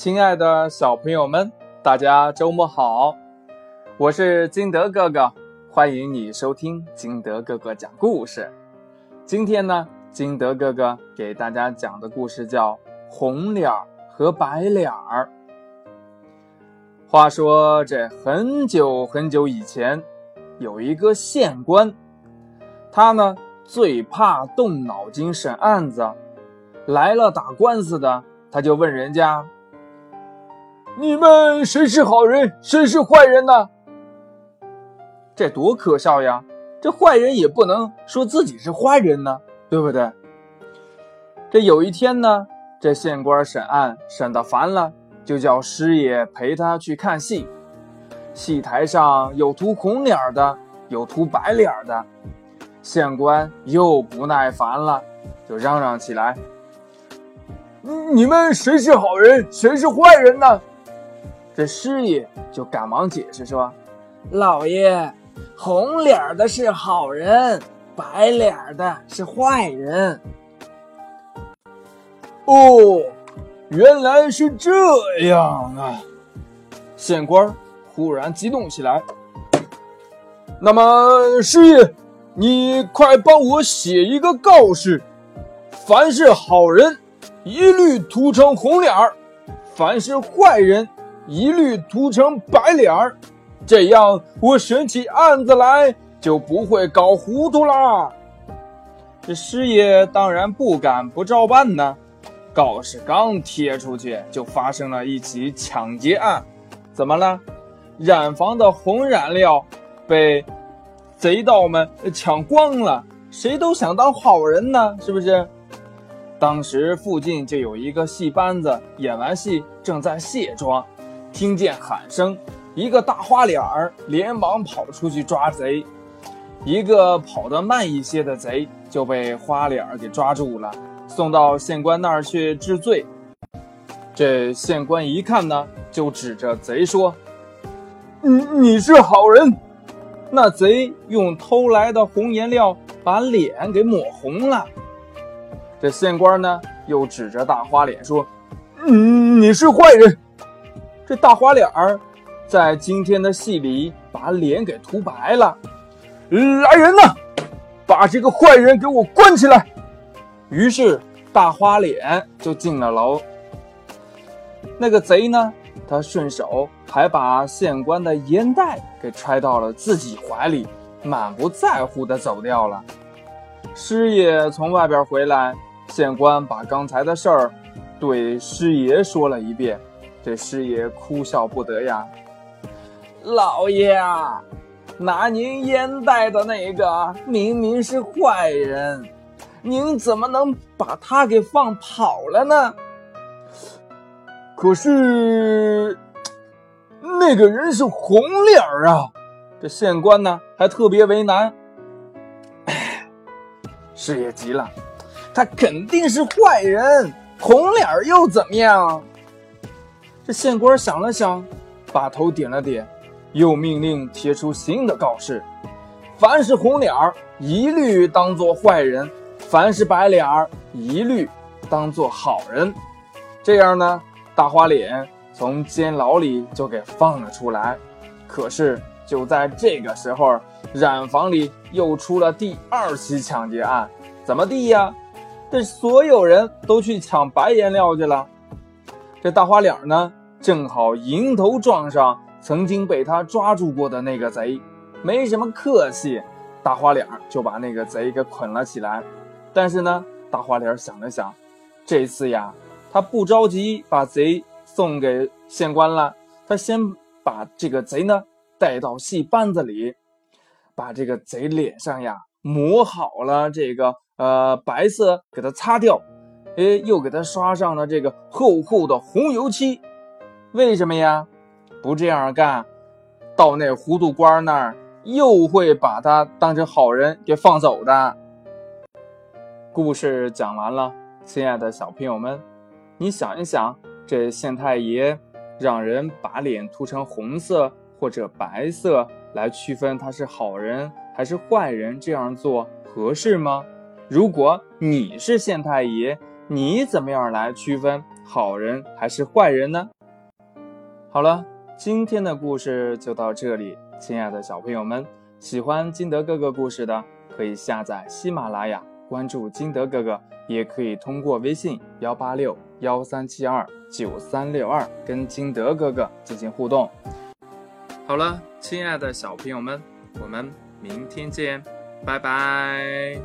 亲爱的小朋友们，大家周末好！我是金德哥哥，欢迎你收听金德哥哥讲故事。今天呢，金德哥哥给大家讲的故事叫《红脸儿和白脸儿》。话说，这很久很久以前，有一个县官，他呢最怕动脑筋审案子，来了打官司的，他就问人家：“你们谁是好人，谁是坏人呢？”这多可笑呀！这坏人也不能说自己是坏人呢，对不对？这有一天呢，这县官审案审得烦了。就叫师爷陪他去看戏，戏台上有涂红脸的，有涂白脸的。县官又不耐烦了，就嚷嚷起来：“你们谁是好人，谁是坏人呢？”这师爷就赶忙解释说：“老爷，红脸的是好人，白脸的是坏人。”哦。原来是这样啊！县官忽然激动起来。那么，师爷，你快帮我写一个告示：凡是好人，一律涂成红脸儿；凡是坏人，一律涂成白脸儿。这样，我审起案子来就不会搞糊涂啦。这师爷当然不敢不照办呢。告示刚贴出去，就发生了一起抢劫案。怎么了？染房的红染料被贼盗们抢光了。谁都想当好人呢，是不是？当时附近就有一个戏班子，演完戏正在卸妆，听见喊声，一个大花脸儿连忙跑出去抓贼。一个跑得慢一些的贼就被花脸儿给抓住了。送到县官那儿去治罪。这县官一看呢，就指着贼说：“你你是好人。”那贼用偷来的红颜料把脸给抹红了。这县官呢，又指着大花脸说：“嗯，你是坏人。”这大花脸儿在今天的戏里把脸给涂白了。来人呐，把这个坏人给我关起来。于是大花脸就进了楼。那个贼呢，他顺手还把县官的烟袋给揣到了自己怀里，满不在乎的走掉了。师爷从外边回来，县官把刚才的事儿对师爷说了一遍。这师爷哭笑不得呀，老爷啊，拿您烟袋的那个明明是坏人。您怎么能把他给放跑了呢？可是那个人是红脸儿啊！这县官呢还特别为难。师爷急了，他肯定是坏人，红脸儿又怎么样？县官想了想，把头点了点，又命令贴出新的告示：凡是红脸儿，一律当做坏人。凡是白脸儿，一律当做好人。这样呢，大花脸从监牢里就给放了出来。可是就在这个时候，染房里又出了第二起抢劫案。怎么地呀？这所有人都去抢白颜料去了。这大花脸呢，正好迎头撞上曾经被他抓住过的那个贼，没什么客气，大花脸就把那个贼给捆了起来。但是呢，大花脸想了想，这次呀，他不着急把贼送给县官了，他先把这个贼呢带到戏班子里，把这个贼脸上呀抹好了这个呃白色，给他擦掉，哎，又给他刷上了这个厚厚的红油漆。为什么呀？不这样干，到那糊涂官那儿又会把他当成好人给放走的。故事讲完了，亲爱的小朋友们，你想一想，这县太爷让人把脸涂成红色或者白色来区分他是好人还是坏人，这样做合适吗？如果你是县太爷，你怎么样来区分好人还是坏人呢？好了，今天的故事就到这里，亲爱的小朋友们，喜欢金德哥哥故事的可以下载喜马拉雅，关注金德哥哥，也可以通过微信幺八六幺三七二九三六二跟金德哥哥进行互动。好了，亲爱的小朋友们，我们明天见，拜拜。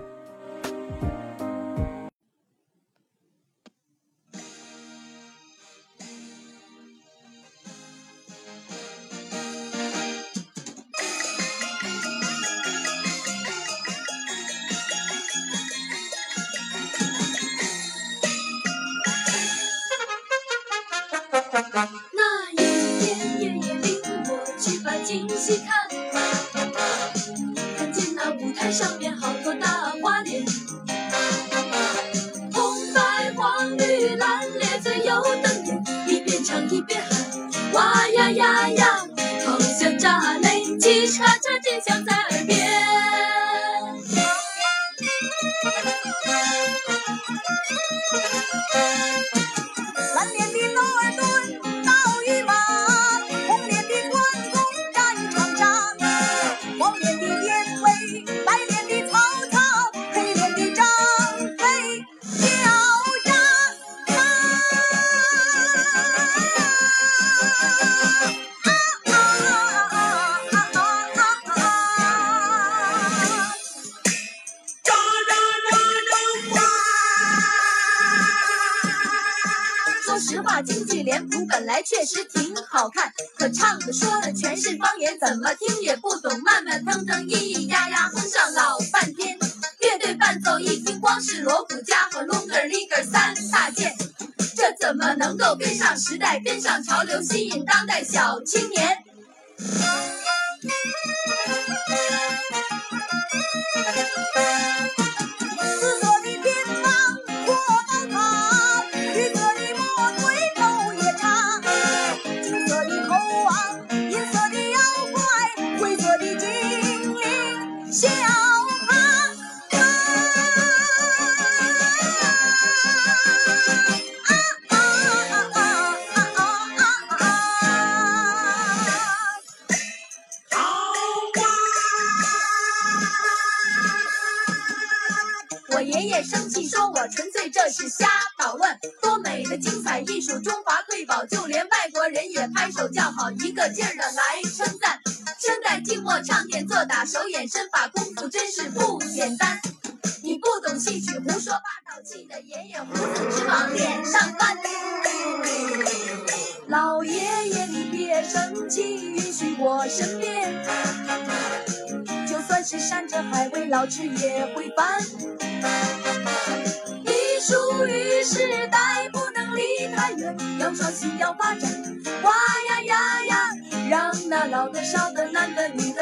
脸谱本来确实挺好看，可唱的说的全是方言，怎么听也不懂，慢慢腾腾，咿咿呀呀，哼上老半天。乐队伴奏一听，光是锣鼓家伙隆个儿哩个儿三大件，这怎么能够跟上时代，跟上潮流，吸引当代小青年？爷爷生气说：“我纯粹这是瞎捣乱，多美的精彩艺术，中华瑰宝，就连外国人也拍手叫好，一个劲儿的来称赞。身带静默唱点做打手眼身法功夫真是不简单。你不懂戏曲，胡说八道，气得爷爷胡子直往脸上翻。老爷爷，你别生气，允许我申辩。就算是山珍海味，老吃也会烦。时代不能离太远，要创新，要发展。哇呀呀呀，让那老的、少的、男的、女的，